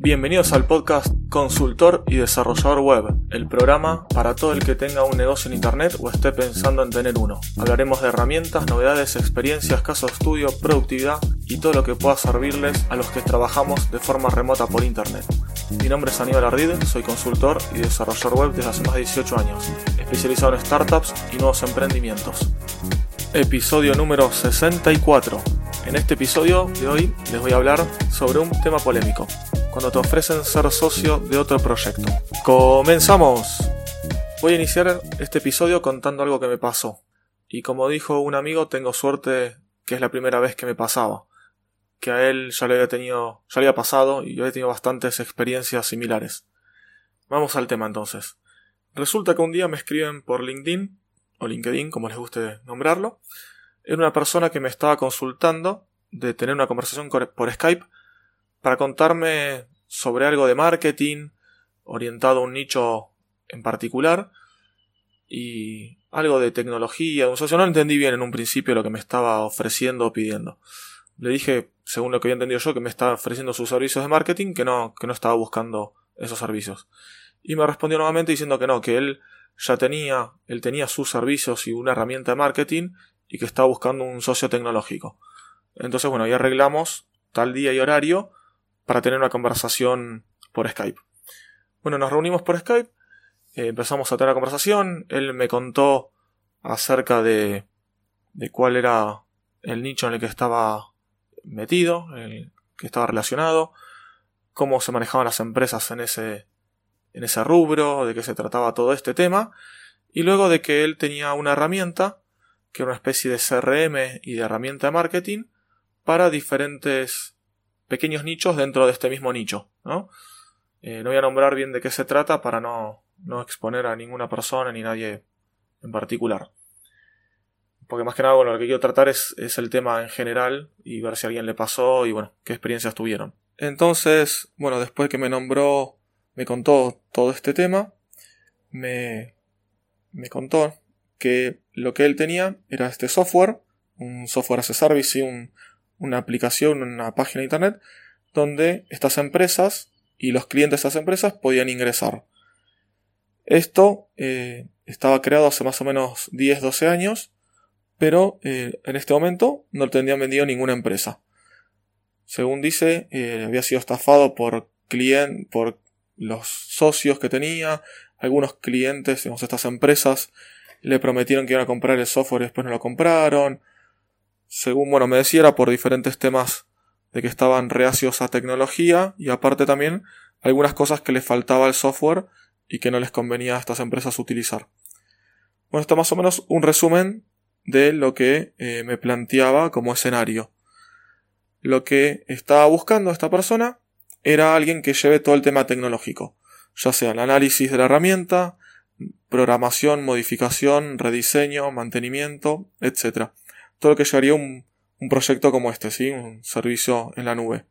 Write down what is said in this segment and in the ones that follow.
Bienvenidos al podcast Consultor y Desarrollador Web, el programa para todo el que tenga un negocio en Internet o esté pensando en tener uno. Hablaremos de herramientas, novedades, experiencias, casos de estudio, productividad y todo lo que pueda servirles a los que trabajamos de forma remota por Internet. Mi nombre es Aníbal Ardide, soy consultor y desarrollador web desde hace más de 18 años, especializado en startups y nuevos emprendimientos. Episodio número 64. En este episodio de hoy les voy a hablar sobre un tema polémico, cuando te ofrecen ser socio de otro proyecto. ¡Comenzamos! Voy a iniciar este episodio contando algo que me pasó. Y como dijo un amigo, tengo suerte que es la primera vez que me pasaba. Que a él ya le había tenido, ya le había pasado y yo he tenido bastantes experiencias similares. Vamos al tema entonces. Resulta que un día me escriben por LinkedIn, o LinkedIn, como les guste nombrarlo. Era una persona que me estaba consultando de tener una conversación por Skype para contarme sobre algo de marketing orientado a un nicho en particular y algo de tecnología. O no entendí bien en un principio lo que me estaba ofreciendo o pidiendo. Le dije, según lo que había entendido yo, que me estaba ofreciendo sus servicios de marketing, que no, que no estaba buscando esos servicios. Y me respondió nuevamente diciendo que no, que él ya tenía, él tenía sus servicios y una herramienta de marketing y que estaba buscando un socio tecnológico. Entonces, bueno, ahí arreglamos tal día y horario para tener una conversación por Skype. Bueno, nos reunimos por Skype, eh, empezamos a tener la conversación, él me contó acerca de, de cuál era el nicho en el que estaba metido, el que estaba relacionado, cómo se manejaban las empresas en ese, en ese rubro, de qué se trataba todo este tema, y luego de que él tenía una herramienta, que una especie de CRM y de herramienta de marketing, para diferentes pequeños nichos dentro de este mismo nicho, ¿no? Eh, no voy a nombrar bien de qué se trata para no, no exponer a ninguna persona ni nadie en particular. Porque más que nada, bueno, lo que quiero tratar es, es el tema en general y ver si a alguien le pasó y bueno, qué experiencias tuvieron. Entonces, bueno, después que me nombró, me contó todo este tema, me, me contó que lo que él tenía era este software, un software as a service, y un, una aplicación, una página de internet, donde estas empresas y los clientes de estas empresas podían ingresar. Esto eh, estaba creado hace más o menos 10-12 años, pero eh, en este momento no lo tendrían vendido ninguna empresa. Según dice, eh, había sido estafado por, client, por los socios que tenía, algunos clientes, digamos, estas empresas le prometieron que iban a comprar el software y después no lo compraron según bueno me decía, era por diferentes temas de que estaban reacios a tecnología y aparte también algunas cosas que les faltaba al software y que no les convenía a estas empresas utilizar. Bueno, esto más o menos un resumen de lo que eh, me planteaba como escenario. Lo que estaba buscando esta persona era alguien que lleve todo el tema tecnológico, ya sea el análisis de la herramienta, programación, modificación, rediseño, mantenimiento, etc todo lo que llevaría un, un proyecto como este, ¿sí? Un servicio en la nube.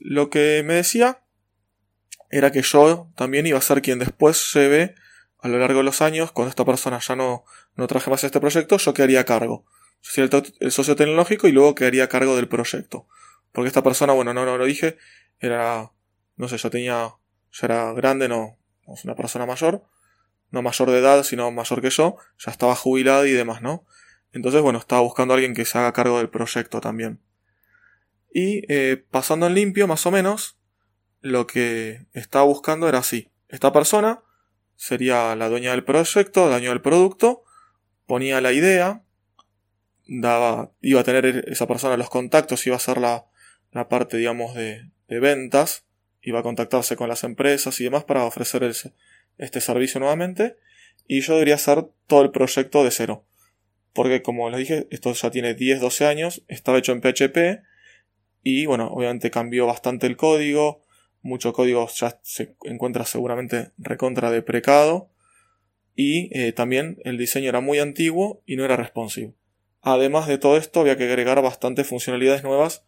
Lo que me decía era que yo también iba a ser quien después lleve a lo largo de los años, cuando esta persona ya no, no traje más este proyecto, yo quedaría a cargo. Yo sería el, socio tecnológico y luego quedaría a cargo del proyecto. Porque esta persona, bueno, no, no lo dije, era, no sé, yo tenía, ya era grande, no, una persona mayor, no mayor de edad, sino mayor que yo, ya estaba jubilada y demás, ¿no? Entonces, bueno, estaba buscando a alguien que se haga cargo del proyecto también. Y eh, pasando en limpio, más o menos, lo que estaba buscando era así. Esta persona sería la dueña del proyecto, la dueña del producto, ponía la idea, daba, iba a tener esa persona los contactos, iba a ser la, la parte, digamos, de, de ventas, iba a contactarse con las empresas y demás para ofrecer este servicio nuevamente y yo debería hacer todo el proyecto de cero. Porque como les dije, esto ya tiene 10-12 años, estaba hecho en PHP y bueno, obviamente cambió bastante el código, mucho código ya se encuentra seguramente recontra deprecado y eh, también el diseño era muy antiguo y no era responsive. Además de todo esto había que agregar bastantes funcionalidades nuevas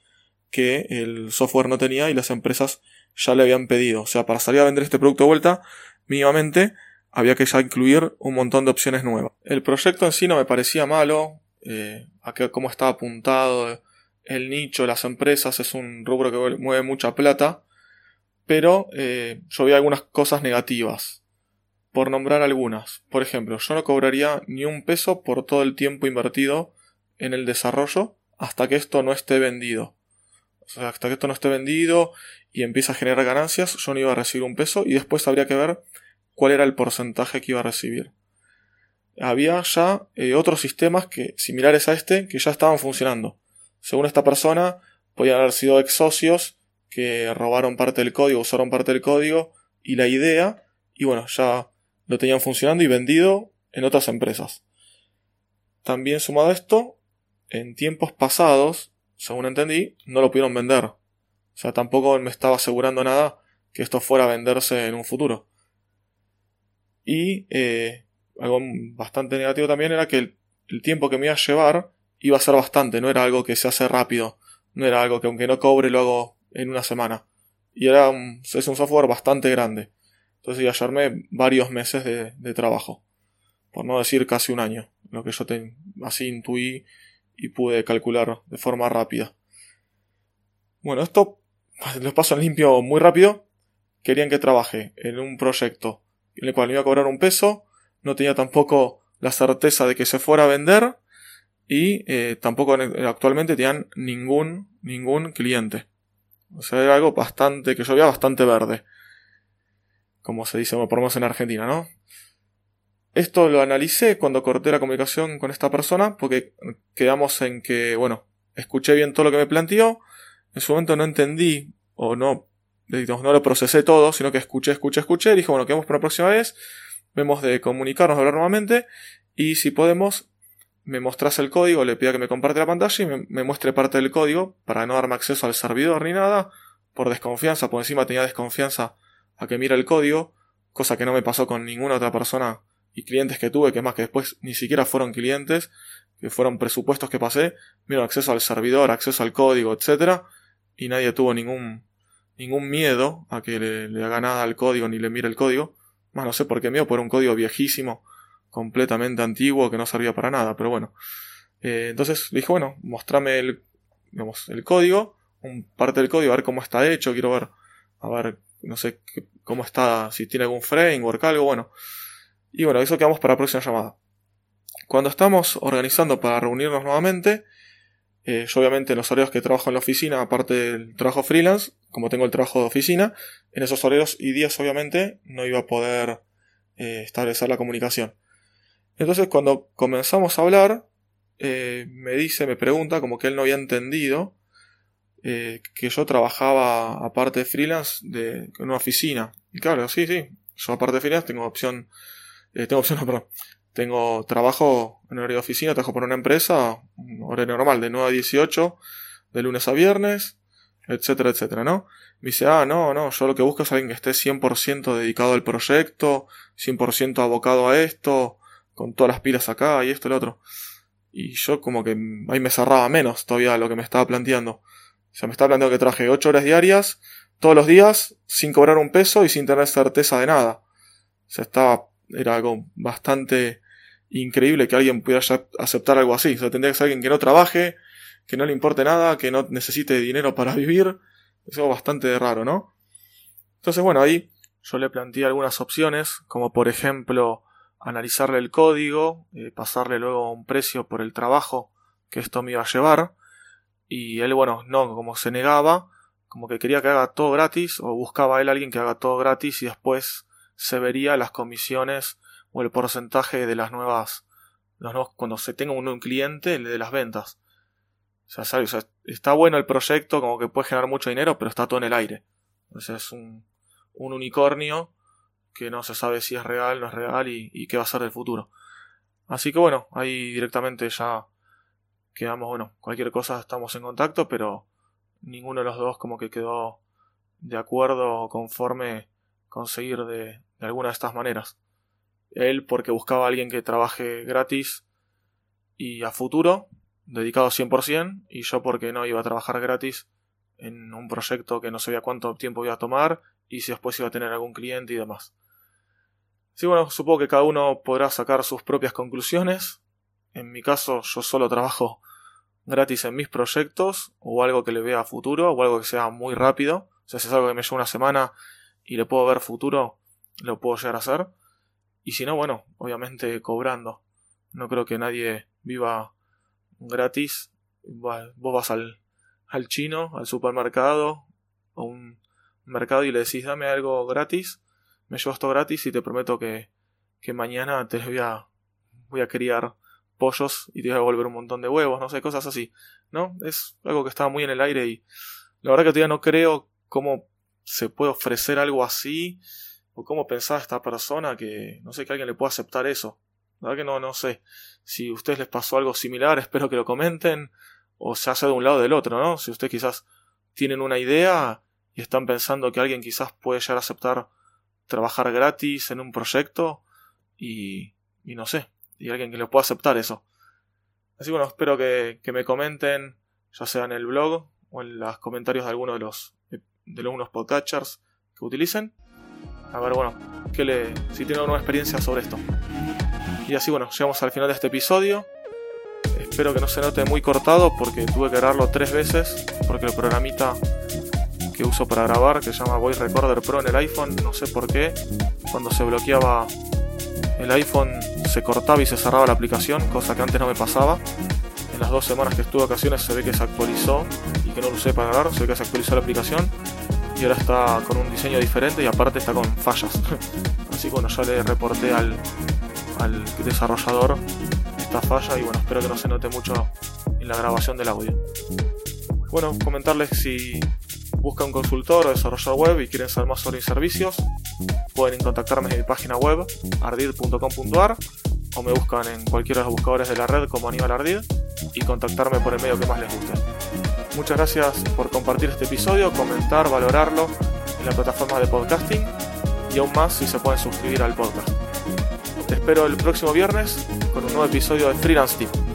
que el software no tenía y las empresas ya le habían pedido. O sea, para salir a vender este producto de vuelta mínimamente había que ya incluir un montón de opciones nuevas. El proyecto en sí no me parecía malo, eh, a qué, cómo está apuntado el nicho, las empresas, es un rubro que mueve mucha plata, pero eh, yo vi algunas cosas negativas. Por nombrar algunas. Por ejemplo, yo no cobraría ni un peso por todo el tiempo invertido en el desarrollo hasta que esto no esté vendido. Hasta que esto no esté vendido y empiece a generar ganancias, yo no iba a recibir un peso y después habría que ver cuál era el porcentaje que iba a recibir. Había ya eh, otros sistemas que, similares a este que ya estaban funcionando. Según esta persona, podían haber sido ex socios que robaron parte del código, usaron parte del código y la idea, y bueno, ya lo tenían funcionando y vendido en otras empresas. También sumado a esto, en tiempos pasados, según entendí, no lo pudieron vender. O sea, tampoco me estaba asegurando nada que esto fuera a venderse en un futuro. Y eh, algo bastante negativo también era que el, tiempo que me iba a llevar iba a ser bastante, no era algo que se hace rápido, no era algo que aunque no cobre lo hago en una semana. Y era un, es un software bastante grande. Entonces ya hallarme varios meses de, de, trabajo. Por no decir casi un año. Lo que yo te, así intuí y pude calcular de forma rápida. Bueno, esto los paso en limpio muy rápido. Querían que trabaje en un proyecto en el cual iba a cobrar un peso. No tenía tampoco la certeza de que se fuera a vender. Y eh, tampoco actualmente tenían ningún, ningún cliente. O sea, era algo bastante, que yo veía bastante verde como se dice, por lo menos en Argentina, ¿no? Esto lo analicé cuando corté la comunicación con esta persona, porque quedamos en que, bueno, escuché bien todo lo que me planteó, en su momento no entendí, o no, digamos, no lo procesé todo, sino que escuché, escuché, escuché, y bueno, quedamos para la próxima vez, vemos de comunicarnos, hablar nuevamente, y si podemos, me mostrase el código, le pido que me comparte la pantalla y me, me muestre parte del código, para no darme acceso al servidor ni nada, por desconfianza, por encima tenía desconfianza a que mire el código, cosa que no me pasó con ninguna otra persona y clientes que tuve, que más que después ni siquiera fueron clientes, que fueron presupuestos que pasé, vieron acceso al servidor, acceso al código, etc. Y nadie tuvo ningún, ningún miedo a que le, haga nada al código ni le mire el código. Más no sé por qué miedo, por un código viejísimo, completamente antiguo, que no servía para nada, pero bueno. Eh, entonces le dije, bueno, mostrame el, digamos, el código, un parte del código, a ver cómo está hecho, quiero ver, a ver no sé cómo está, si tiene algún framework, algo, bueno. Y bueno, eso quedamos para la próxima llamada. Cuando estamos organizando para reunirnos nuevamente, eh, yo obviamente en los horarios que trabajo en la oficina, aparte del trabajo freelance, como tengo el trabajo de oficina, en esos horarios y días obviamente no iba a poder eh, establecer la comunicación. Entonces cuando comenzamos a hablar, eh, me dice, me pregunta, como que él no había entendido que yo trabajaba aparte de freelance de, en una oficina. Y claro, sí, sí, yo aparte de freelance tengo opción, eh, tengo opción, perdón, tengo trabajo en horario de oficina, trabajo por una empresa, un horario normal, de 9 a 18, de lunes a viernes, etcétera, etcétera, ¿no? Me dice, ah, no, no, yo lo que busco es alguien que esté 100% dedicado al proyecto, 100% abocado a esto, con todas las pilas acá y esto y lo otro. Y yo como que ahí me cerraba menos todavía lo que me estaba planteando. O sea, me está planteando que traje 8 horas diarias, todos los días, sin cobrar un peso y sin tener certeza de nada. O sea, estaba, era algo bastante increíble que alguien pudiera aceptar algo así. O sea, tendría que ser alguien que no trabaje, que no le importe nada, que no necesite dinero para vivir. Es algo bastante raro, ¿no? Entonces, bueno, ahí yo le planteé algunas opciones, como por ejemplo analizarle el código, eh, pasarle luego un precio por el trabajo que esto me iba a llevar, y él, bueno, no, como se negaba, como que quería que haga todo gratis, o buscaba él a alguien que haga todo gratis y después se vería las comisiones o el porcentaje de las nuevas, cuando se tenga un, cliente, el de las ventas. O sea, está bueno el proyecto, como que puede generar mucho dinero, pero está todo en el aire. Entonces es un, un unicornio que no se sabe si es real, no es real y, y qué va a ser del futuro. Así que bueno, ahí directamente ya quedamos, bueno, cualquier cosa estamos en contacto, pero ninguno de los dos como que quedó de acuerdo o conforme conseguir de, alguna de estas maneras. Él porque buscaba a alguien que trabaje gratis y a futuro, dedicado 100%, y yo porque no iba a trabajar gratis en un proyecto que no sabía cuánto tiempo iba a tomar y si después iba a tener algún cliente y demás. Sí, bueno, supongo que cada uno podrá sacar sus propias conclusiones En mi caso, yo solo trabajo gratis en mis proyectos o algo que le vea futuro o algo que sea muy rápido. Si es algo que me lleva una semana y le puedo ver futuro, lo puedo llegar a hacer. Y si no, bueno, obviamente cobrando. No creo que nadie viva gratis. Vos vas al, al chino, al supermercado, o un mercado y le decís dame algo gratis, me llevo esto gratis y te prometo que, que mañana te voy a, voy a criar pollos y te voy a devolver un montón de huevos, no sé, cosas así. ¿No? Es algo que está muy en el aire y la verdad que todavía no creo cómo se puede ofrecer algo así o cómo pensaba esta persona que no sé que alguien le pueda aceptar eso. La verdad que no, no sé. Si a ustedes les pasó algo similar, espero que lo comenten o se hace de un lado o del otro, ¿no? Si ustedes quizás tienen una idea y están pensando que alguien quizás puede llegar a aceptar trabajar gratis en un proyecto y, y no sé, y alguien que le pueda aceptar eso. Así bueno, espero que, que, me comenten, ya sea en el blog o en los comentarios de alguno de los de algunos podcatchers que utilicen. A ver, bueno, que le, si tienen alguna experiencia sobre esto. Y así, bueno, llegamos al final de este episodio. Espero que no se note muy cortado porque tuve que grabarlo tres veces porque el programita que uso para grabar que se llama Voice Recorder Pro en el iPhone, no sé por qué, cuando se bloqueaba el iPhone se cortaba y se cerraba la aplicación, cosa que antes no me pasaba. En las dos semanas que estuve de ocasiones se ve que se actualizó y que no lo usé para grabar, se ve que se actualizó la aplicación y ahora está con un diseño diferente y aparte está con fallas. Así que bueno, ya le reporté al, al desarrollador falla y bueno, espero que no se note mucho en la grabación del audio. Bueno, comentarles si buscan un consultor o desarrollador web y quieren saber más sobre mis servicios, pueden contactarme en mi página web ardid.com.ar o me buscan en cualquiera de los buscadores de la red como Aníbal Ardid y contactarme por el medio que más les guste. Muchas gracias por compartir este episodio, comentar, valorarlo en la plataforma de podcasting y aún más si se pueden suscribir al podcast. Te espero el próximo viernes con un nuevo episodio de Freelance Team.